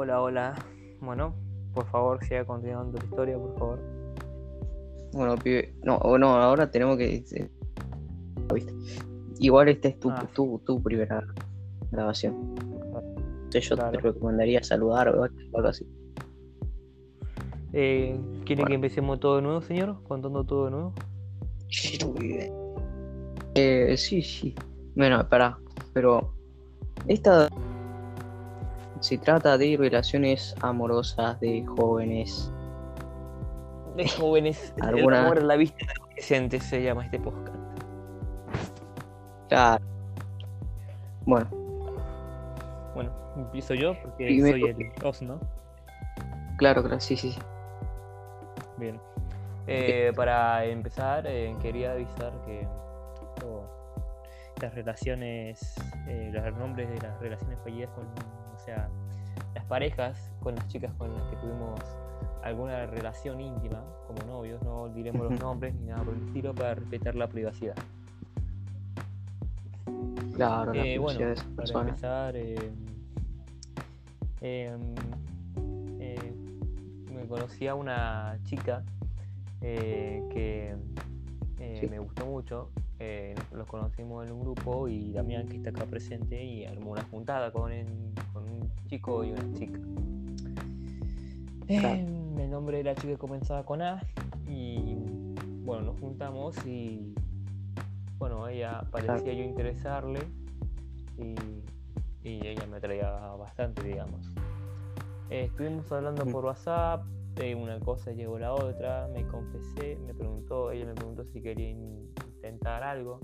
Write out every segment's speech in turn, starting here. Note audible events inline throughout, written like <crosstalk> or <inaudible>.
Hola, hola. Bueno, por favor, siga continuando la historia, por favor. Bueno, pibe, no, no, ahora tenemos que. eh, ¿viste? Igual esta es tu, Ah. tu, tu primera grabación. Entonces yo Claro. te recomendaría saludar o algo así. Eh, ¿Quiere Bueno. que empecemos todo de nuevo, señor? Contando todo de nuevo. Eh, sí, sí. Bueno, espera, pero esta se trata de relaciones amorosas de jóvenes. De jóvenes, el ¿Alguna- amor a la vista de adolescentes se llama este podcast. Claro. Bueno, Bueno, empiezo yo porque soy el host, ¿no? claro, claro, sí, sí, sí. Bien. Eh, para empezar, eh, quería avisar que las relaciones, eh, los nombres de las relaciones fallidas con, o sea, las parejas con las chicas con las que tuvimos alguna relación íntima como novios, no diremos los nombres ni nada por el estilo para respetar la privacidad. Claro, la Eh, bueno, para persona. empezar, eh, em, eh, me conocí a una chica que Sí. me gustó mucho. Eh, nos conocimos en un grupo y Damián, que está acá presente, y armó una juntada con, un chico y una chica. Eh, el nombre de la chica comenzaba con A y bueno, nos juntamos y bueno, ella parecía yo interesarle y, y ella me atraía bastante, digamos. Eh, estuvimos hablando Ujú. por WhatsApp, eh, una cosa llegó la otra, me confesé, me preguntó, ella me preguntó si quería in- intentar algo.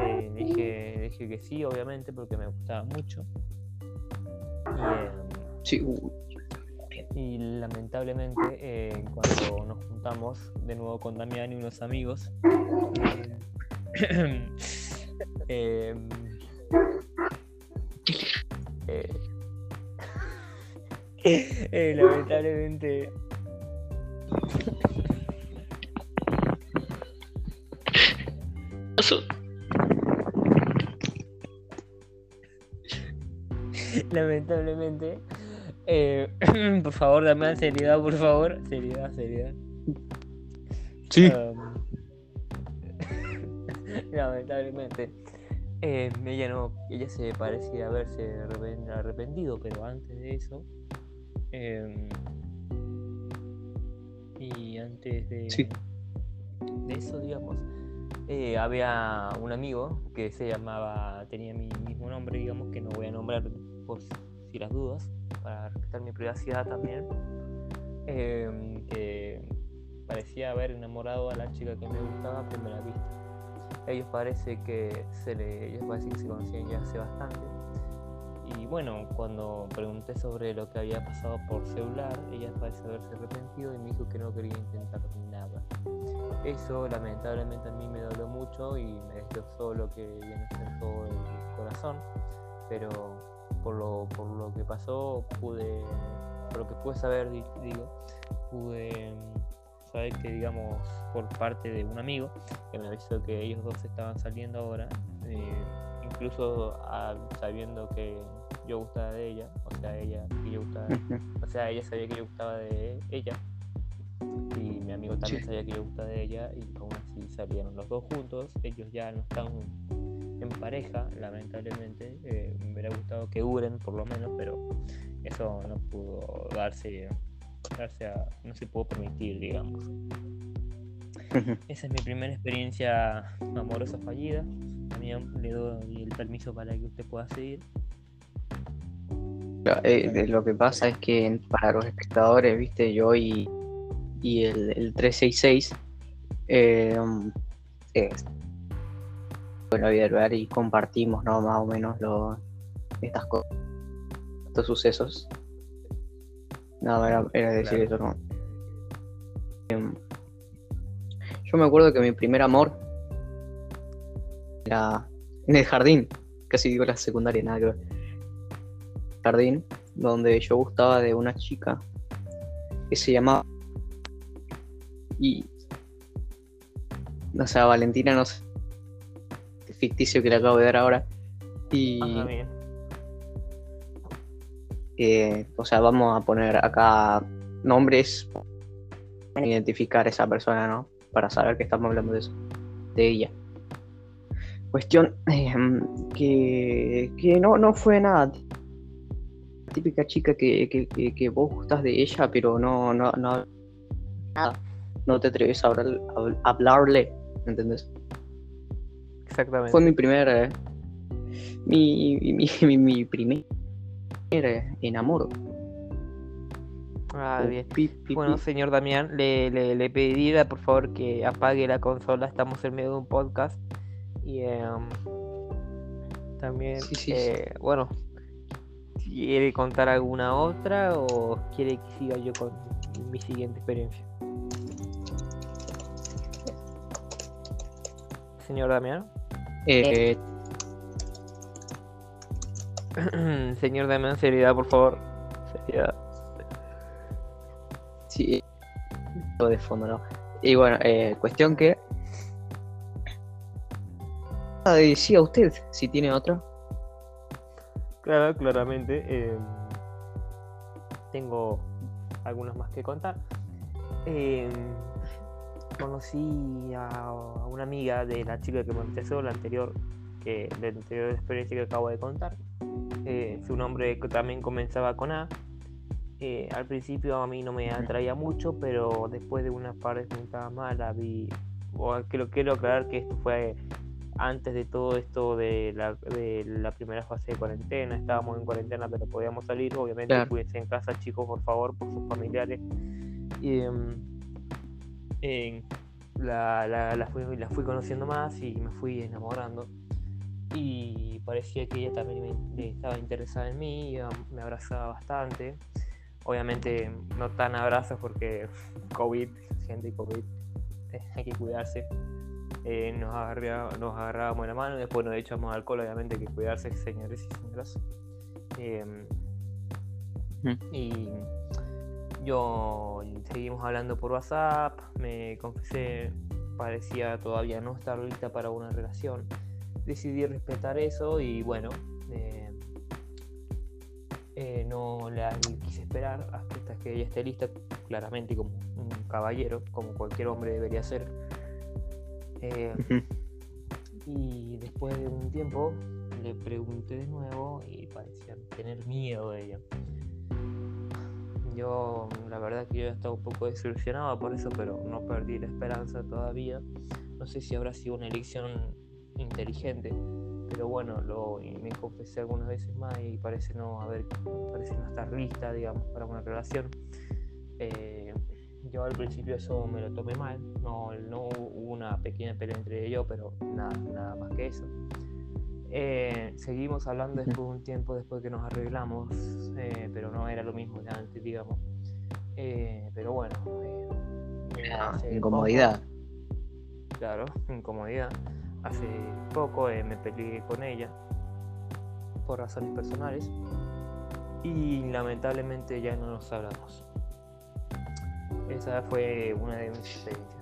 Eh, dije, dije que sí, obviamente, porque me gustaba mucho. Y, Sí, uh, y lamentablemente, eh, cuando nos juntamos de nuevo con Damián y unos amigos, eh, <coughs> em, eh, <laughs> eh, lamentablemente, lamentablemente, eh, <clears throat> por favor, Damián, seriedad, por favor, seriedad, seriedad. sí. Um, <laughs> lamentablemente eh, ella no ella se parecía haberse arrepen- arrepentido pero antes de eso em, y antes de, Sí. de eso digamos eh, había un amigo que se llamaba tenía mi mismo nombre digamos que no voy a nombrar por si las dudas para respetar mi privacidad también em, que parecía haber enamorado a la chica que me gustaba a primera vista. Ellos parece que se le, ellos parece que se conocían ya hace bastante. Y bueno, cuando pregunté sobre lo que había pasado por celular, ella parece haberse arrepentido y me dijo que no quería intentar nada. Eso lamentablemente a mí me dolió mucho y me destrozó lo que viene siendo el corazón. Pero por lo, por lo que pasó pude, por lo que pude saber, di- digo, pude mm, saber que digamos por parte de un amigo que me avisó que ellos dos estaban saliendo ahora, eh, incluso ah, sabiendo que yo gustaba de ella, o sea, ella que yo gustaba, o sea, ella sabía que yo gustaba de ella y mi amigo también Sí. sabía que yo gustaba de ella y aún así salieron los dos juntos, ellos ya no están en pareja, lamentablemente, eh, me hubiera gustado que duren por lo menos, pero eso no pudo darse, darse a- no se pudo permitir, digamos. <laughs> Esa es mi primera experiencia amorosa fallida. También le doy el permiso para que usted pueda seguir. Eh, lo que pasa es que para los espectadores, viste, yo y, y el, el 366 eh, eh, bueno, vida real y compartimos ¿no? más o menos lo, estas cosas, estos sucesos. No, era, era decir Claro. eso, ¿no? Em, yo me acuerdo que mi primer amor era en el jardín, casi digo la secundaria, nada que ver jardín donde yo gustaba de una chica que se llamaba y o sea Valentina no sé ficticio que le acabo de dar ahora y Ah, bien. eh, o sea, vamos a poner acá nombres para identificar a esa persona, ¿no? Para saber que estamos hablando de eso, de ella. Cuestión em, que, que no, no fue nada. Típica chica que, que, que, vos gustas de ella, pero no, no, no, nada. No te atreves a, hablarle, ¿entendés? Exactamente. Fue mi primer. Eh, mi, mi, <laughs> mi, mi primer enamoro. Ah, bien. bueno, señor Damián, le, le, le pediría por favor que apague la consola. Estamos en medio de un podcast. Y em, también, eh, bueno, ¿quiere contar alguna otra o quiere que siga yo con mi siguiente experiencia? Señor Damián. Eh, <clears throat> Señor Damián, seriedad, por favor. Seriedad. Sí, de fondo, ¿no? Y bueno, eh, cuestión que decía usted si tiene otra. Claro, claramente. Eh, tengo algunas más que contar. Eh, conocí a una amiga de la chica que me empezó, la anterior, que la anterior experiencia que acabo de contar. Eh, su nombre también comenzaba con A. al principio a mí no me atraía mucho, pero después de unas par de juntadas más la vi. O que lo quiero aclarar que esto fue antes de todo esto de la, de la primera fase de cuarentena, estábamos en cuarentena pero podíamos salir, obviamente cuídense en casa chicos por favor, por sus familiares. Y, em, la, la, fui, la fui conociendo más y me fui enamorando y parecía que ella también estaba interesada en mí, me abrazaba bastante. Obviamente no tan abrazos porque COVID, gente COVID, <laughs> hay que cuidarse. Eh, nos, nos agarrábamos la mano, después nos echamos alcohol, obviamente que cuidarse, señores y señoras. Em, y yo seguimos hablando por WhatsApp, me confesé, parecía todavía no estar lista para una relación. Decidí respetar eso y bueno, eh, eh, no la quise esperar hasta que ella esté lista, claramente como un caballero, como cualquier hombre debería ser eh, y después de un tiempo le pregunté de nuevo y parecía tener miedo de ella. Yo, la verdad que yo estaba un poco desilusionado por eso, pero no perdí la esperanza todavía. No sé si habrá sido una elección inteligente, pero bueno, lo, me confesé algunas veces más y parece no haber, parece no estar lista, digamos, para una relación. Eh, yo al principio eso me lo tomé mal, no, no hubo una pequeña pelea entre ellos, pero nada, nada más que eso. Eh, seguimos hablando después de un tiempo después que nos arreglamos, eh, pero no era lo mismo de antes, digamos. Eh, pero bueno, ah, incomodidad. claro, incomodidad. Hace poco me peleé con ella por razones personales y lamentablemente ya no nos hablamos. Esa fue una de mis experiencias.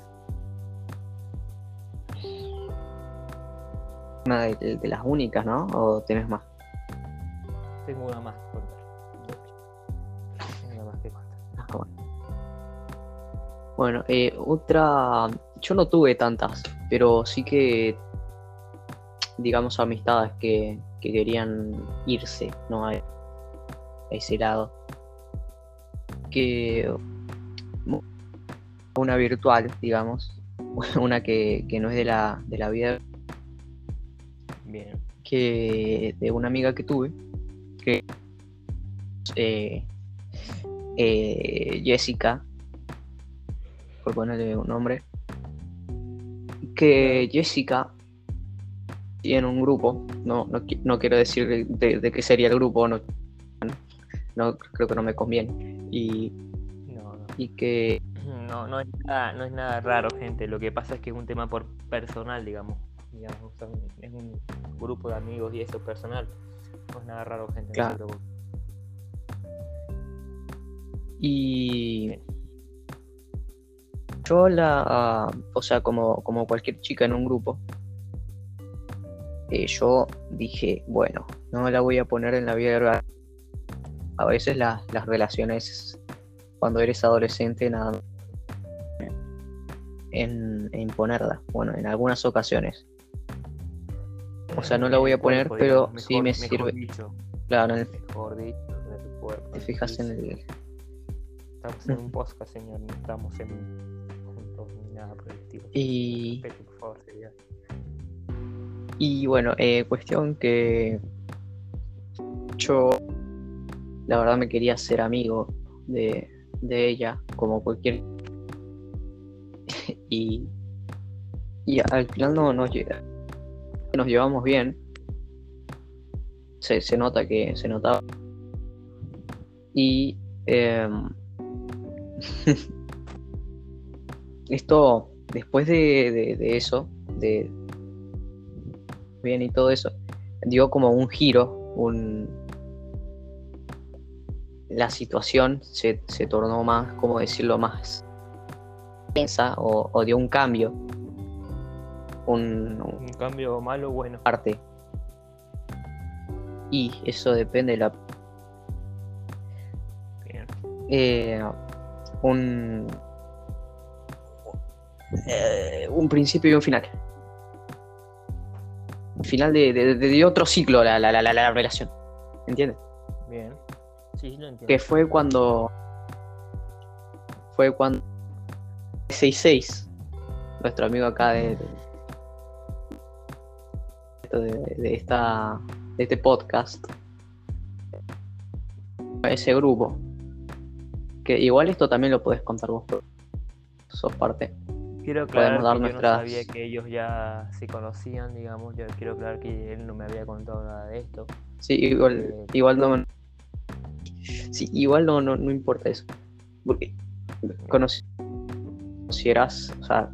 Una de, las únicas, ¿no? ¿O tienes más? Tengo una más que contar. Tengo una más que contar. Ah, bueno. Bueno, eh, otra. Yo no tuve tantas, pero sí que. Digamos, amistades que, que querían irse, ¿no? A ese lado. Que una virtual, digamos, <laughs> una que, no es de la, de la vida. Bien. Que de una amiga que tuve, que eh, eh, Jessica, por ponerle un nombre, que Jessica tiene un grupo, no, no, quiero decir de, qué sería el grupo, no, no creo que no me conviene, y, y que no, no, es nada, no es nada raro, gente. Lo que pasa es que es un tema por personal, digamos. Digamos es un grupo de amigos y eso es personal. No es nada raro, gente. Claro. y yo la, o sea, como, como cualquier chica en un grupo, eh, yo dije, bueno, no la voy a poner en la vida real a veces las, las relaciones cuando eres adolescente nada en, en ponerla. Bueno, en algunas ocasiones. O sea, no la voy a poner, cuerpo, pero digamos, sí me mejor sirve. dicho, Claro, en el- mejor dicho, en el cuerpo, te fijas en el. Estamos en un podcast, señor, no estamos en juntos ni nada por el estilo. Y, Respeto, por favor, sería. y bueno, eh, cuestión que yo la verdad me quería ser amigo de, de ella, como cualquier. <laughs> y, y al final no nos llega. Nos llevamos bien. Se, se nota que se notaba. Y em, <laughs> esto, después de, de- eso, de bien y todo eso, dio como un giro, un la situación se, se tornó más, como decirlo, más tensa o dio un cambio, un, un Un cambio malo o bueno. parte. Y eso depende de la Bien. eh, un eh, un principio y un final. Final de, de- otro ciclo la, la, la, la, la relación. ¿Entiendes? Bien. Sí, lo entiendo. Que fue cuando fue cuando 66 nuestro amigo acá de de, de esta de este podcast ese grupo que igual esto también lo puedes contar vos sos parte Quiero aclarar dar que nuestras- yo no sabía que ellos ya se conocían, digamos. Yo quiero aclarar que él no me había contado nada de esto. sí igual Eh. igual no sí, igual no, no, no importa eso porque conoci- conocieras o sea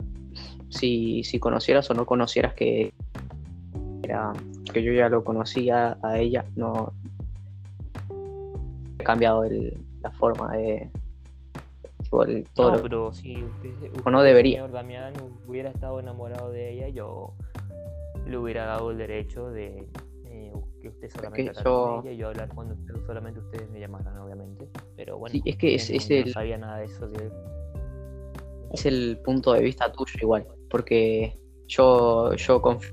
si, si conocieras o no conocieras que era que yo ya lo conocía a ella no he cambiado el- la forma de el- todo no, pero si usted, O no debería. señor Damián, hubiera estado enamorado de ella, yo le hubiera dado el derecho de eh, que usted solamente que hablara yo- ella y yo hablar cuando usted- solamente ustedes me llamaran, obviamente. Pero bueno, Sí, es que es- usted es no, no el- sabía nada de eso. de- es el punto de vista tuyo igual, porque yo yo conf-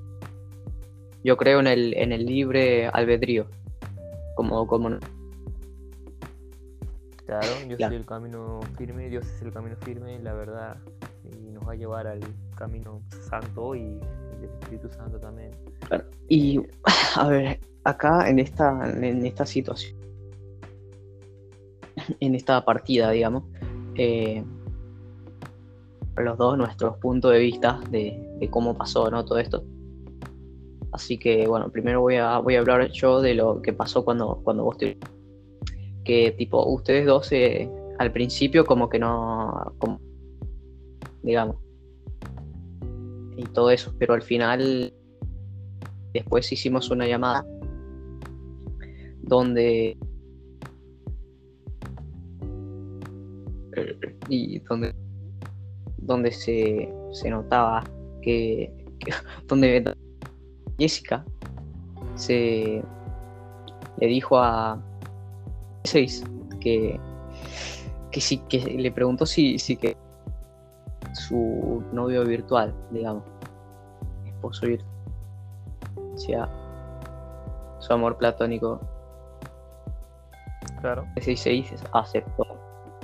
yo creo en el en el libre albedrío, como como Claro, yo Claro. soy el camino firme, Dios es el camino firme, la verdad, y nos va a llevar al camino santo y el Espíritu Santo también. y <laughs> a ver acá en esta en esta situación en esta partida digamos eh, los dos nuestros puntos de vista de, de cómo pasó no todo esto así que bueno primero voy a voy a hablar yo de lo que pasó cuando cuando vos te que tipo ustedes dos eh, al principio como que no digamos y todo eso pero al final después hicimos una llamada donde y donde donde se, se notaba que- <laughs> donde Jessica se le dijo a 6 que que sí que le preguntó si, si que su novio virtual digamos esposo virtual o sea su amor platónico Claro. 16 aceptó,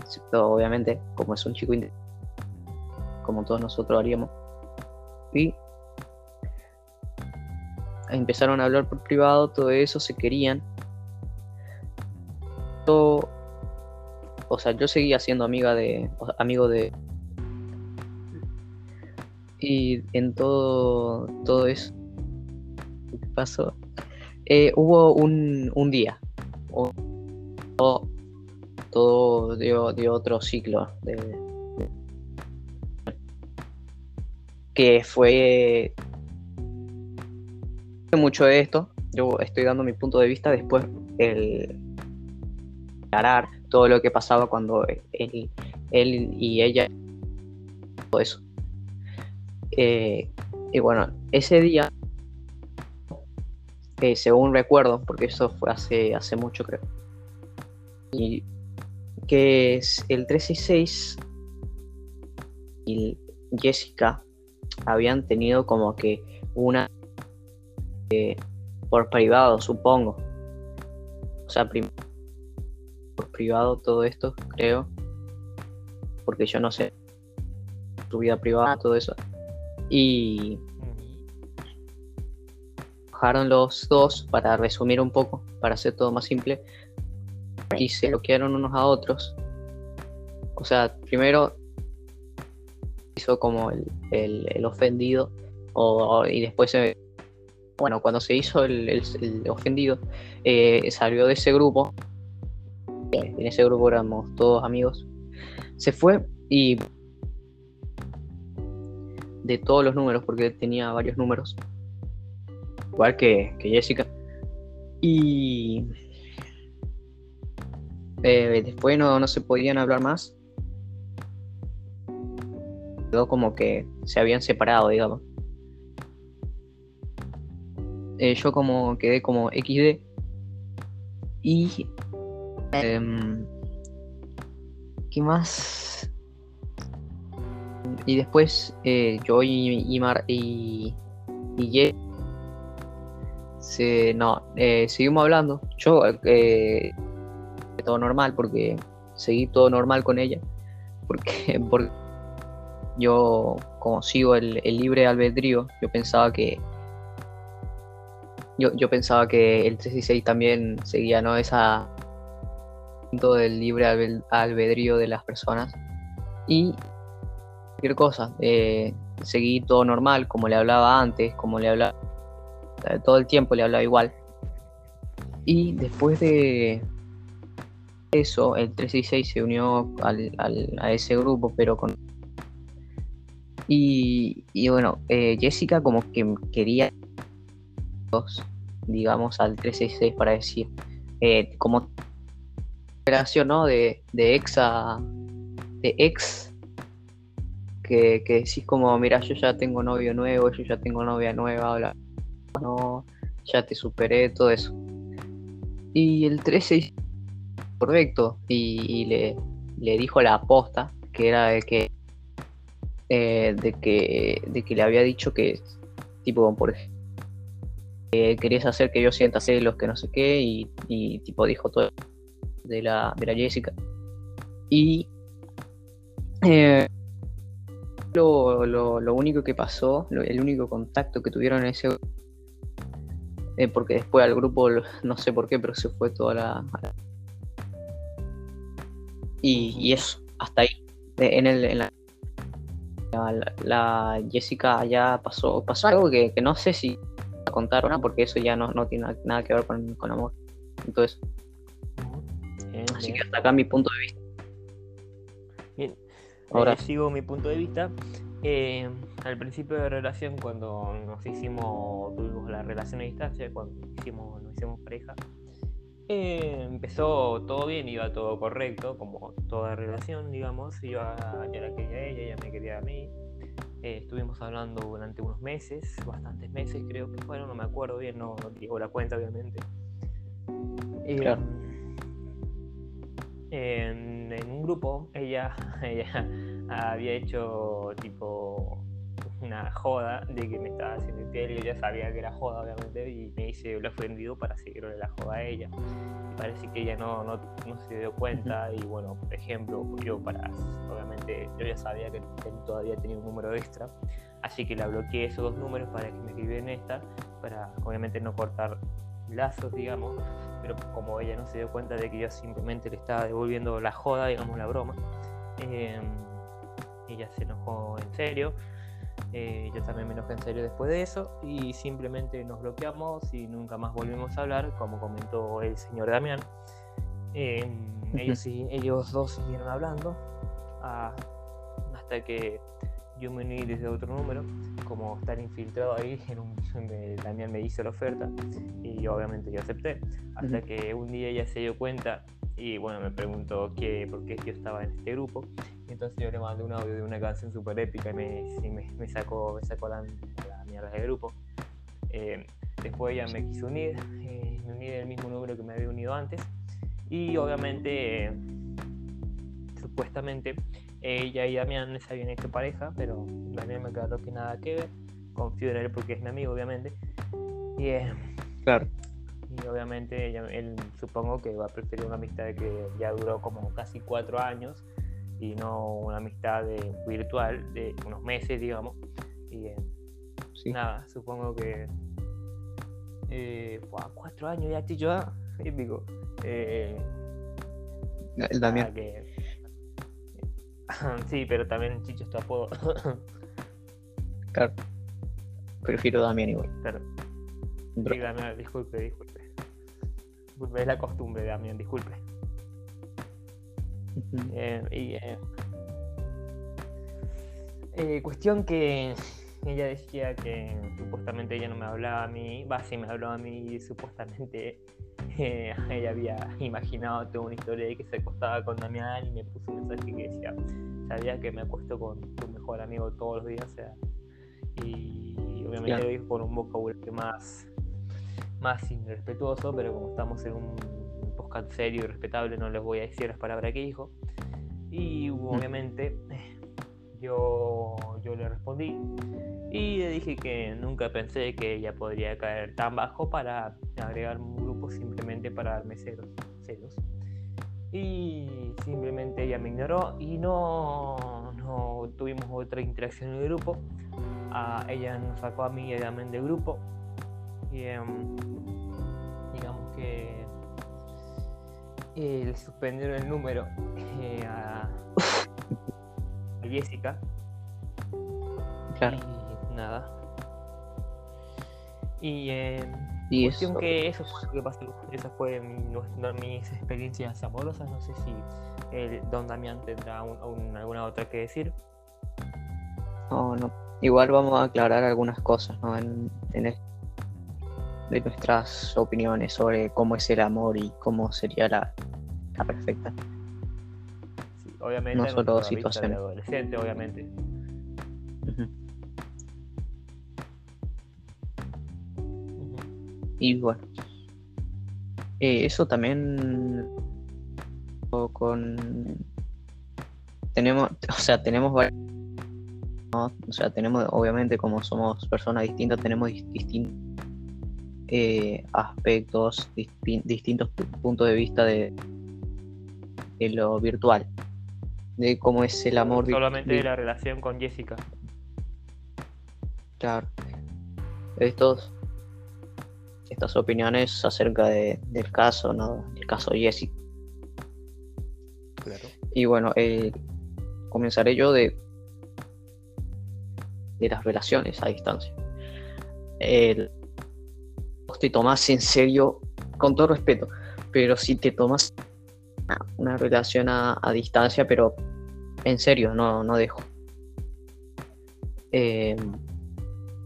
aceptó obviamente, como es un chico como todos nosotros haríamos. Y empezaron a hablar por privado, todo eso, se querían. Yo- o sea, yo seguía siendo amiga de, amigo de... Y en todo, todo eso que pasó, eh, hubo un, un día, o- todo, todo dio, dio otro ciclo de- que fue mucho de esto yo estoy dando mi punto de vista después el aclarar todo lo que pasaba cuando él, él y ella todo eso. Eh, y bueno ese día eh, según recuerdo porque eso fue hace hace mucho creo Y que es el 366 y Jessica habían tenido como que una por privado, supongo. O sea, por privado todo esto, creo. Porque yo no sé tu vida privada, todo eso. Y bajaron los dos para resumir un poco, para hacer todo más simple. Y se bloquearon unos a otros. O sea, primero hizo como el, ofendido o, y después se bueno, cuando se hizo el, ofendido, eh, salió de ese grupo. En ese grupo éramos todos amigos. Se fue y de todos los números, porque tenía varios números, igual que, Jessica. Y eh, después no, no se podían hablar más. Quedó como que se habían separado, digamos. Eh, yo como quedé como XD. Y... Em, ¿Qué más? Y después eh, yo y, y, Mar, y, y se, no, eh, seguimos hablando. Yo todo normal porque seguí todo normal con ella. Porque, <laughs> porque yo como sigo el, el libre albedrío, yo pensaba que yo, yo pensaba que el 316 también seguía, ¿no? Esa del libre albedrío de las personas. Y cualquier cosa, eh, seguí todo normal, como le hablaba antes, como le hablaba todo el tiempo le hablaba igual. Y después de eso, el 366 se unió al, a ese grupo, pero con... Y, y bueno, eh, Jessica como que quería digamos, al 366 para decir, eh, como relación, ¿no? De, de ex a. de ex. Que, que decís como, mira, yo ya tengo novio nuevo, yo ya tengo novia nueva, bla, no, ya te superé, todo eso. Y el 366 correcto, y, le, le dijo la aposta, que era de que, eh, de que, de que le había dicho que, tipo, por ejemplo, querías hacer que yo sienta celos, que no sé qué, y, tipo dijo todo de la, de la Jessica. Y eh, lo, lo, único que pasó, el único contacto que tuvieron en ese eh, porque después al grupo, no sé por qué, pero se fue toda la... Y, y eso, hasta ahí. En, el, en la, la, Jessica ya pasó, pasó algo que, que no sé si contar o no, porque eso ya no, no tiene nada que ver con, con amor. Entonces, así que hasta acá mi punto de vista. Bien, ahora eh, sigo mi punto de vista. Eh, al principio de relación, cuando nos hicimos, tuvimos la relación a distancia, cuando hicimos, nos hicimos pareja, eh, empezó todo bien, iba todo correcto, como toda relación, digamos. Iba, yo la quería a ella, ella me quería a mí. Eh, estuvimos hablando durante unos meses, bastantes meses creo que fueron, no me acuerdo bien, no, no digo la cuenta obviamente. Eh, en, un grupo ella, <laughs> ella había hecho tipo una joda de que me estaba haciendo infiel yo ya sabía que era joda obviamente y me hice el ofendido para seguirle la joda a ella. Y parece que ella no, no, no, se dio cuenta y bueno por ejemplo yo para obviamente yo ya sabía que él todavía tenía un número extra así que la bloqueé esos dos números para que me escribiera en esta para obviamente no cortar lazos digamos pero como ella no se dio cuenta de que yo simplemente le estaba devolviendo la joda digamos la broma eh, ella se enojó en serio eh, yo también me enojé en serio después de eso y simplemente nos bloqueamos y nunca más volvimos a hablar, como comentó el señor Damián. Eh, ellos, ellos dos siguieron hablando ah, hasta que yo me uní desde otro número, como estar infiltrado ahí, <laughs> en un, Damián me hizo la oferta y obviamente yo acepté, hasta que un día ella se dio cuenta y bueno, me preguntó qué, por qué yo estaba en este grupo. Entonces yo le mandé un audio de una canción súper épica y me, me, sacó, me sacó la, mierda del grupo. Eh, después ella me quiso unir, eh, me uní del mismo número que me había unido antes. Y obviamente, supuestamente, ella y Damián se habían hecho pareja, pero Damián me aclaró que nada que ver. Confío en él porque es mi amigo, obviamente. Y, eh, Claro. y obviamente ella- él supongo que va a preferir una amistad que ya duró como casi cuatro años y no una amistad de- virtual de unos meses, digamos. Y eh, Sí. nada, supongo que eh, buah, cuatro años ya, Chicho, ah, épico. Eh, El Damián. que- <laughs> sí, pero también Chicho es tu apodo. <laughs> Claro. Prefiero Damián igual. Claro. Bro. Sí, Damián, disculpe, disculpe. Disculpe, es la costumbre, Damián, disculpe. Ujú. Eh, y, eh, eh, cuestión que ella decía que supuestamente ella no me hablaba a mí, va, sí me hablaba a mí y supuestamente <laughs> eh, ella había imaginado toda una historia de que se acostaba con Damián y me puso un mensaje que decía, sabía que me acuesto con tu mejor amigo todos los días, o sea, y obviamente Claro. lo dijo con un vocabulario más, más irrespetuoso, pero como estamos en un podcast serio y respetable, no les voy a decir las palabras que dijo. Y obviamente yo, yo le respondí y le dije que nunca pensé que ella podría caer tan bajo para agregar un grupo simplemente para darme celos. celos. Y simplemente ella me ignoró y no, no tuvimos otra interacción en el grupo. Ah, ella nos sacó a mí y Damián del grupo. Y em, digamos que eh, le suspendieron el número eh, a, a Jessica. Claro. Y nada. Y eh, Y cuestión eso. que eso fue lo que pasó. Esas fueron mi- no- mis experiencias amorosas. No sé si el Don Damián tendrá un- un- alguna otra que decir. No, no. Igual vamos a aclarar algunas cosas, ¿no? En, en el- de nuestras opiniones sobre cómo es el amor y cómo sería la, la perfecta. Obviamente No solo nuestro vista de situaciones. adolescente, obviamente. Y bueno, eh, eso también con tenemos, o sea, tenemos vari- ¿no? o sea, tenemos obviamente como somos personas distintas, tenemos dis- distintos eh, aspectos, disti- distintos pu- puntos de vista de, de lo virtual, de cómo es el amor Solamente de la relación con Jessica. Claro. Estos, estas opiniones acerca de- del caso, ¿no? El caso Jessica. Claro. Y bueno, eh, comenzaré yo de, de las relaciones a distancia. El, vos te tomás en serio, con todo respeto, pero si te tomas una, una relación a, a distancia, pero en serio, no, no dejo. Eh,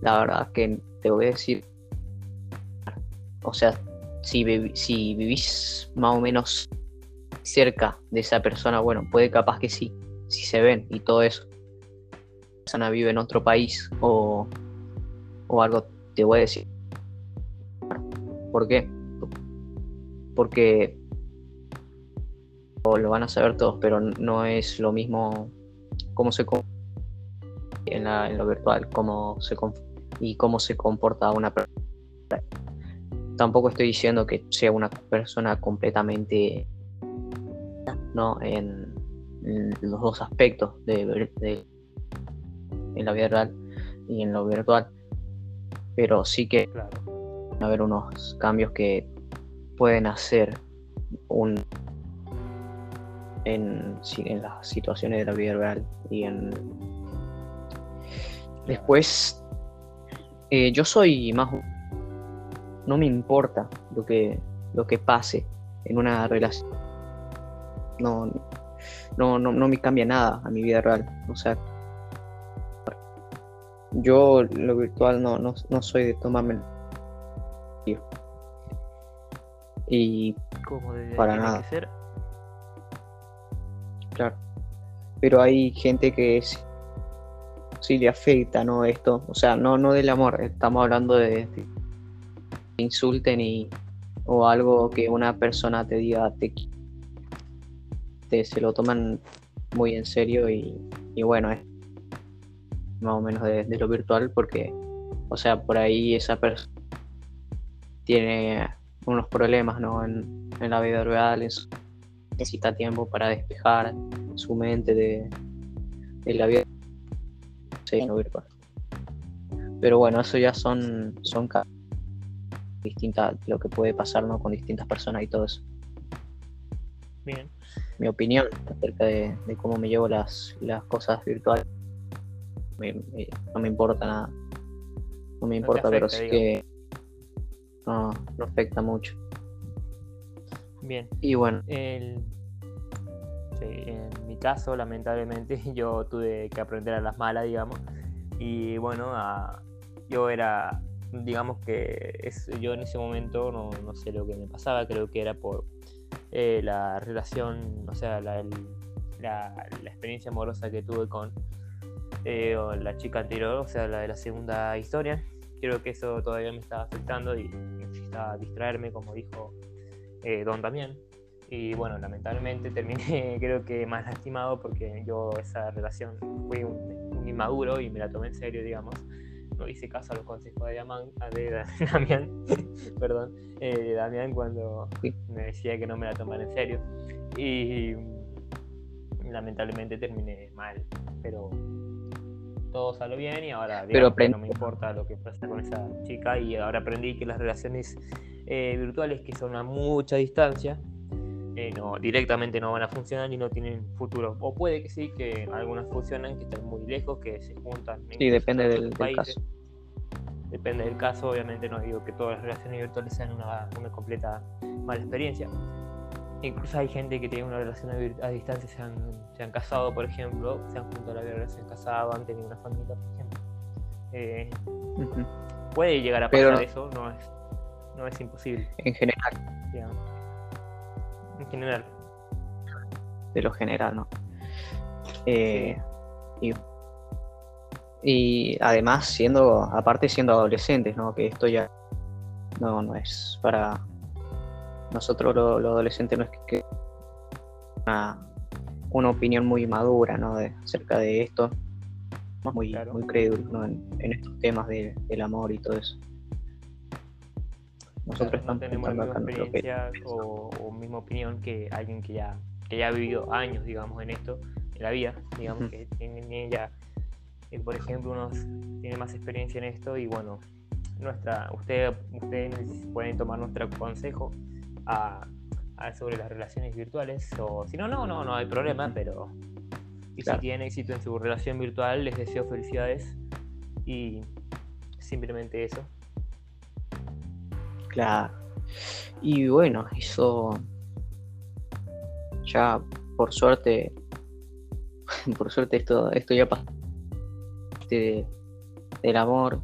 la verdad que te voy a decir, o sea, si, si vivís más o menos cerca de esa persona, bueno, puede capaz que sí, si se ven y todo eso. La persona vive en otro país o, o algo, te voy a decir. ¿Por qué? Porque o lo van a saber todos, pero no es lo mismo cómo se en, la- en lo virtual, cómo se y cómo se comporta una persona. Tampoco estoy diciendo que sea una persona completamente no en, en los dos aspectos de, de- en la vida real y en lo virtual pero sí que Claro. van a haber unos cambios que pueden hacer un en, las situaciones de la vida real y en después eh, yo soy más no me importa lo que lo que pase en una relación no no, no, no me cambia nada a mi vida real o sea yo lo virtual no, no, no soy de tomarme y Como de- Para nada. que ser. Claro. Pero hay gente que sí, le afecta, ¿no? Esto. O sea, no, no del amor. Estamos hablando de, de insulten y o algo que una persona te diga te se lo toman muy en serio y, y bueno, es más o menos de, lo virtual porque, o sea, por ahí esa persona tiene unos problemas ¿no? en, en la vida real, en necesita tiempo para despejar su mente de, de la vida sí, virtual. Pero bueno, eso ya son, son distintas, lo que puede pasar ¿no? con distintas personas y todo eso. Bien. Mi opinión acerca de, de cómo me llevo las, las cosas virtuales. Me- me- no me importa nada. No me importa, pero afecta, sí que no, no afecta mucho. Bien. Y bueno, El- sí, en mi caso, lamentablemente, <laughs> yo tuve que aprender a las malas, digamos. Y bueno, a- yo era, digamos que es, yo en ese momento no, no sé lo que me pasaba, creo que era por eh, la relación, o sea, la, el- la, la experiencia amorosa que tuve con eh, o la chica anterior, o sea, la de la segunda historia. Creo que eso todavía me estaba afectando y necesitaba distraerme, como dijo eh, Don Damián. Y bueno, lamentablemente terminé <laughs> creo que más lastimado porque yo esa relación fui un, un inmaduro y me la tomé en serio, digamos. No hice caso a los consejos de, Yaman- de Da- <laughs> Damián, <laughs> perdón, eh, de Damián cuando me decía que no me la tomara en serio. Y lamentablemente terminé mal, pero todo salió bien y ahora Pero digamos que no me importa lo que pasa con esa chica y ahora aprendí que las relaciones eh, virtuales que son a mucha distancia eh, no, directamente no van a funcionar y no tienen futuro. O puede que sí, que algunas funcionan, que están muy lejos, que se juntan. sí, depende en del, del caso. Depende del caso, obviamente no digo que todas las relaciones virtuales sean una, una completa mala experiencia. Incluso hay gente que tiene una relación a, a distancia, se han, se han casado, por ejemplo, se han juntado a la vida, se han casado, han tenido una familia, por ejemplo. Eh, puede llegar a Pero- pasar eso, no es, no es imposible, En general. En general. de lo general, ¿no? Eh, y, y además siendo, aparte siendo adolescentes, ¿no? Que esto ya no, no es para nosotros los lo adolescentes no es que, que una, una opinión muy madura, ¿no? De, acerca de esto. Muy, Claro. muy ¿no? En, en estos temas de- del amor y todo eso. Nosotros no tenemos la misma experiencia o, o misma opinión que alguien que ya, que ya ha vivido años, digamos, en esto, en la vida, digamos, que tiene ya, eh, por ejemplo, unos tiene más experiencia en esto y bueno, nuestra, usted, ustedes pueden tomar nuestro consejo a, a sobre las relaciones virtuales o si no, no, no, no hay problema, pero y Claro. si tienen éxito en su relación virtual, les deseo felicidades y simplemente eso. Claro. Y bueno, eso ya por suerte, <laughs> por suerte esto, esto ya pasó de- del amor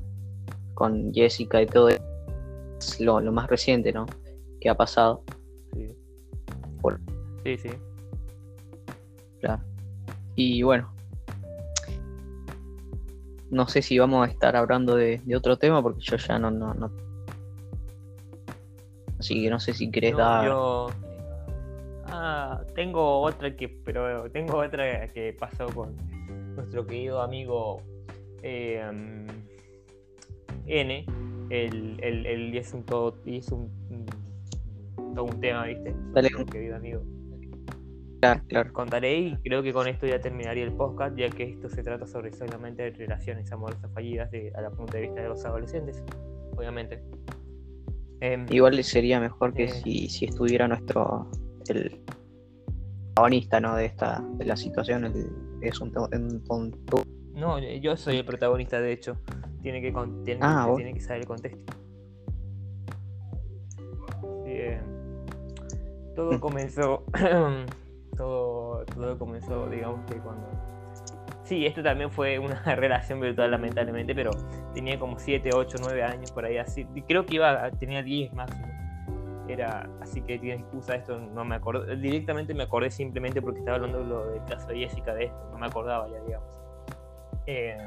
con Jessica y todo es lo, lo más reciente, ¿no? Que ha pasado. Sí, Por- sí. sí. Claro. Y bueno, no sé si vamos a estar hablando de, de otro tema porque yo ya no, no, no. Así que no sé si querés No, dar. yo ah, tengo otra que, pero tengo otra que pasó con nuestro querido amigo eh, mm, N. El, el, el- y es un todo, y es un, un- todo un tema, ¿viste? Dale. Nuestro querido amigo. Claro, claro. Contaré y creo que con esto ya terminaría el podcast, ya que esto se trata sobre solamente de relaciones amorosas fallidas de, a la punto de vista de los adolescentes, obviamente. Em, Igual sería mejor que Eh. si, si estuviera nuestro el protagonista ¿no? de esta de la situación el- es un, un No, yo soy el protagonista, de hecho. Tiene que, con- tiene, Ah, tiene que saber el contexto. Bien. Todo Mm. comenzó. <coughs> todo, todo comenzó, digamos que cuando. Sí, esto también fue una <laughs> relación virtual, lamentablemente, pero tenía como 7, 8, 9 años por ahí así. y Creo que iba, tenía 10 máximo. Era, así que tiene excusa esto, no me acordé. Directamente me acordé simplemente porque estaba hablando lo del caso de Jessica de esto, no me acordaba ya, digamos. Eh,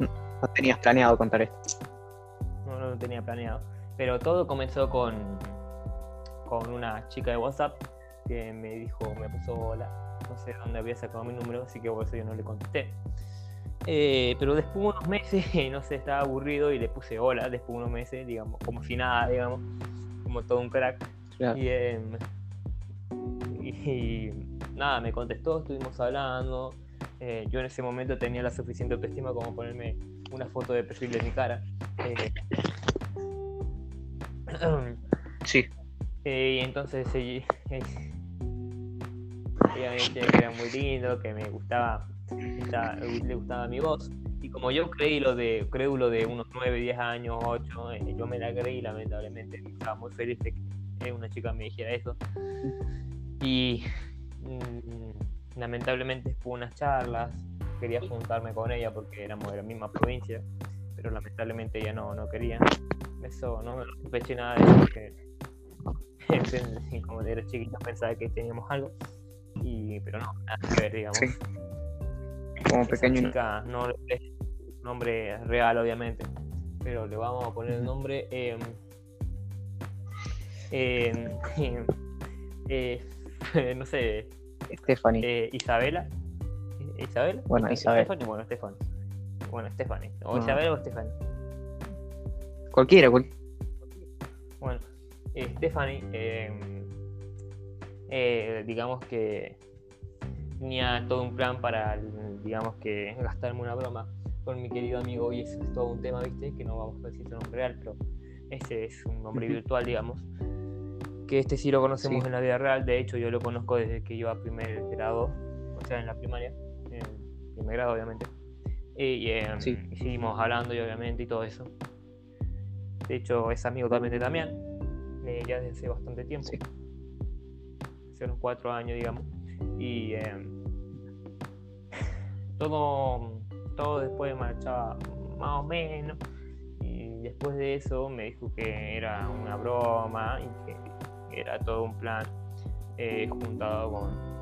no tenías planeado contar esto no, no lo tenía planeado. Pero todo comenzó con, con una chica de WhatsApp que me dijo, me puso hola, no sé dónde había sacado mi número, así que por eso yo no le contesté. Eh, pero después de unos meses, <laughs> no sé, estaba aburrido y le puse hola, después de unos meses, digamos, como si nada, digamos, como todo un crack. Em, y, nada, me contestó, estuvimos hablando. Eh, yo en ese momento tenía la suficiente autoestima como ponerme una foto de perfil de mi cara. Eh, <clears throat> sí. y entonces ella, ella me que era muy lindo, que me gustaba le gustaba mi voz. Y como yo creí lo de, crédulo de unos 9, 10 años, 8, eh, yo me la creí, lamentablemente. Estaba muy feliz de que una chica me dijera eso. Y mm, lamentablemente después unas charlas, quería juntarme con ella porque éramos de la misma provincia, pero lamentablemente ella no, no quería. Eso no me sospeché nada de eso porque <laughs> como era chiquita pensaba que teníamos algo, y, pero no, nada que ver, digamos como pequeño. no es un nombre real, obviamente, pero le vamos a poner el nombre. Eh, eh, <laughs> <laughs> no sé. Stephanie. Eh, Isabela. ¿Isabela? Bueno, Isabel. Bueno, Stephanie. Bueno, Stephanie. O Isabela o Stephanie. Cualquiera, cualquiera. Bueno, Stephanie, digamos que tenía todo un plan para, digamos que, gastarme una broma con mi querido amigo y eso es todo un tema, ¿viste? Que no vamos a decir su nombre real, pero ese es un nombre virtual, digamos. Que este sí lo conocemos en la vida real, de hecho yo lo conozco desde que iba a primer grado, o sea, en la primaria, en primer grado obviamente. Y, em, seguimos hablando y obviamente y todo eso. De hecho es amigo también de Damián, eh, ya desde hace bastante tiempo. Hace unos cuatro años, digamos. Y em, <laughs> todo, todo después marchaba más o menos. Y después de eso me dijo que era una broma y que era todo un plan eh, juntado con,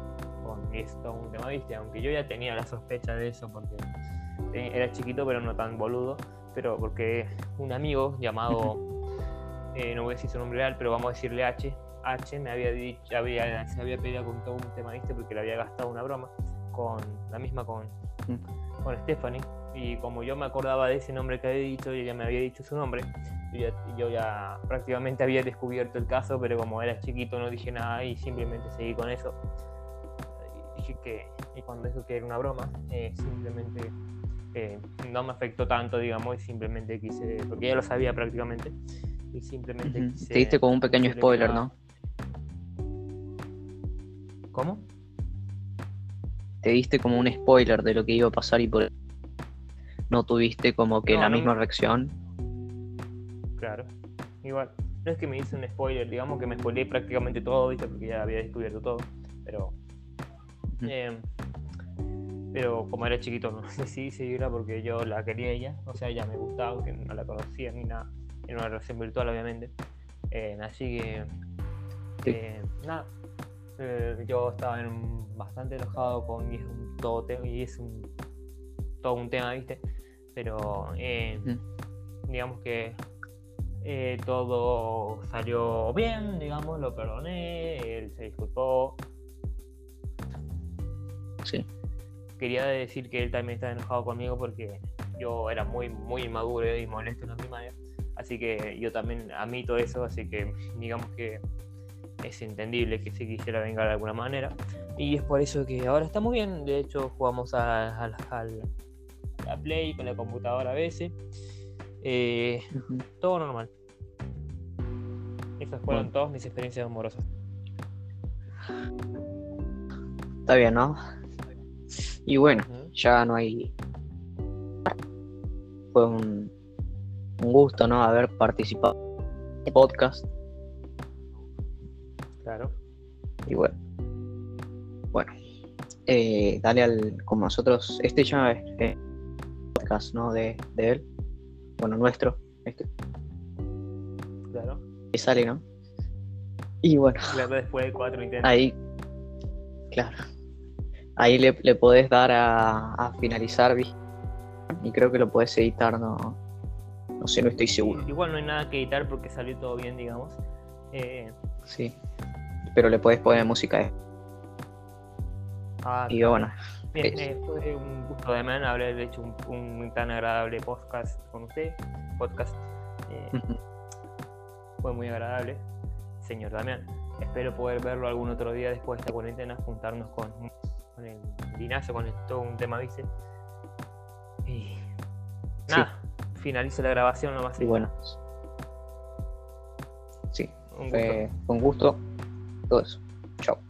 con esto, un tema, ¿viste? Aunque yo ya tenía la sospecha de eso porque era chiquito pero no tan boludo, pero porque un amigo llamado, <laughs> eh, no voy a decir su nombre real, pero vamos a decirle H, H me había dicho, había, se había pedido con todo un tema, ¿viste? Porque le había gastado una broma con la misma con, mm. con Stephanie. Y como yo me acordaba de ese nombre que había dicho, y ella me había dicho su nombre, yo ya, yo ya, prácticamente había descubierto el caso, pero como era chiquito no dije nada y simplemente seguí con eso. Y dije que, y cuando dijo que era una broma, eh, simplemente eh, no me afectó tanto, digamos, y simplemente quise, porque ya lo sabía prácticamente, y simplemente quise, Te diste como un pequeño spoiler, ¿no? ¿Cómo? Te diste como un spoiler de lo que iba a pasar y por no tuviste como que la misma reacción. Claro, igual. No es que me hice un spoiler, digamos que me spoileé prácticamente todo, ¿viste? Porque ya había descubierto todo. Pero. Em, pero como era chiquito, no sé si era porque yo la quería ella. O sea, ella me gustaba, aunque no la conocía ni nada. En una relación virtual, obviamente. Eh, así que. Eh, nada, eh, yo estaba bastante enojado con y es un todo y es un todo un tema, ¿viste? Pero eh, digamos que eh, todo salió bien, digamos, lo perdoné, él se disculpó. Sí. Quería decir que él también estaba enojado conmigo porque yo era muy, muy inmaduro y molesto en la primaria. Así que yo también admito eso, así que digamos que es entendible que se quisiera vengar de alguna manera. Y es por eso que ahora estamos bien. De hecho, jugamos a, la Play con la computadora a veces. Eh, todo normal. Esas fueron todas mis experiencias amorosas. Está bien, ¿no? Y bueno, ya no hay. Fue un, un gusto, ¿no? Haber participado en el podcast. Claro. Y bueno. Bueno. Eh, dale al. Como nosotros. Este ya es eh, podcast, ¿no? De, de, él. Bueno, nuestro. Este. Claro. Y sale, ¿no? Y bueno. Claro, después de cuatro intentos. Ahí. Claro. Ahí le, le podés dar a, a finalizar, y creo que lo podés editar, no, no sé, no estoy seguro. Igual no hay nada que editar porque salió todo bien, digamos. Eh, sí. Pero le podés poner música. Ah, y bueno. Bien, es- eh, fue un gusto de man haber hecho un, un tan agradable podcast con usted. Podcast eh, fue muy agradable, señor Damián. Espero poder verlo algún otro día después de esta cuarentena, juntarnos con, con el Dinazo, con el- todo un tema, ¿viste? Y Sí. nada, finalizo la grabación nomás. Y bueno. Sí, un gusto. un gusto. Eso. Chao.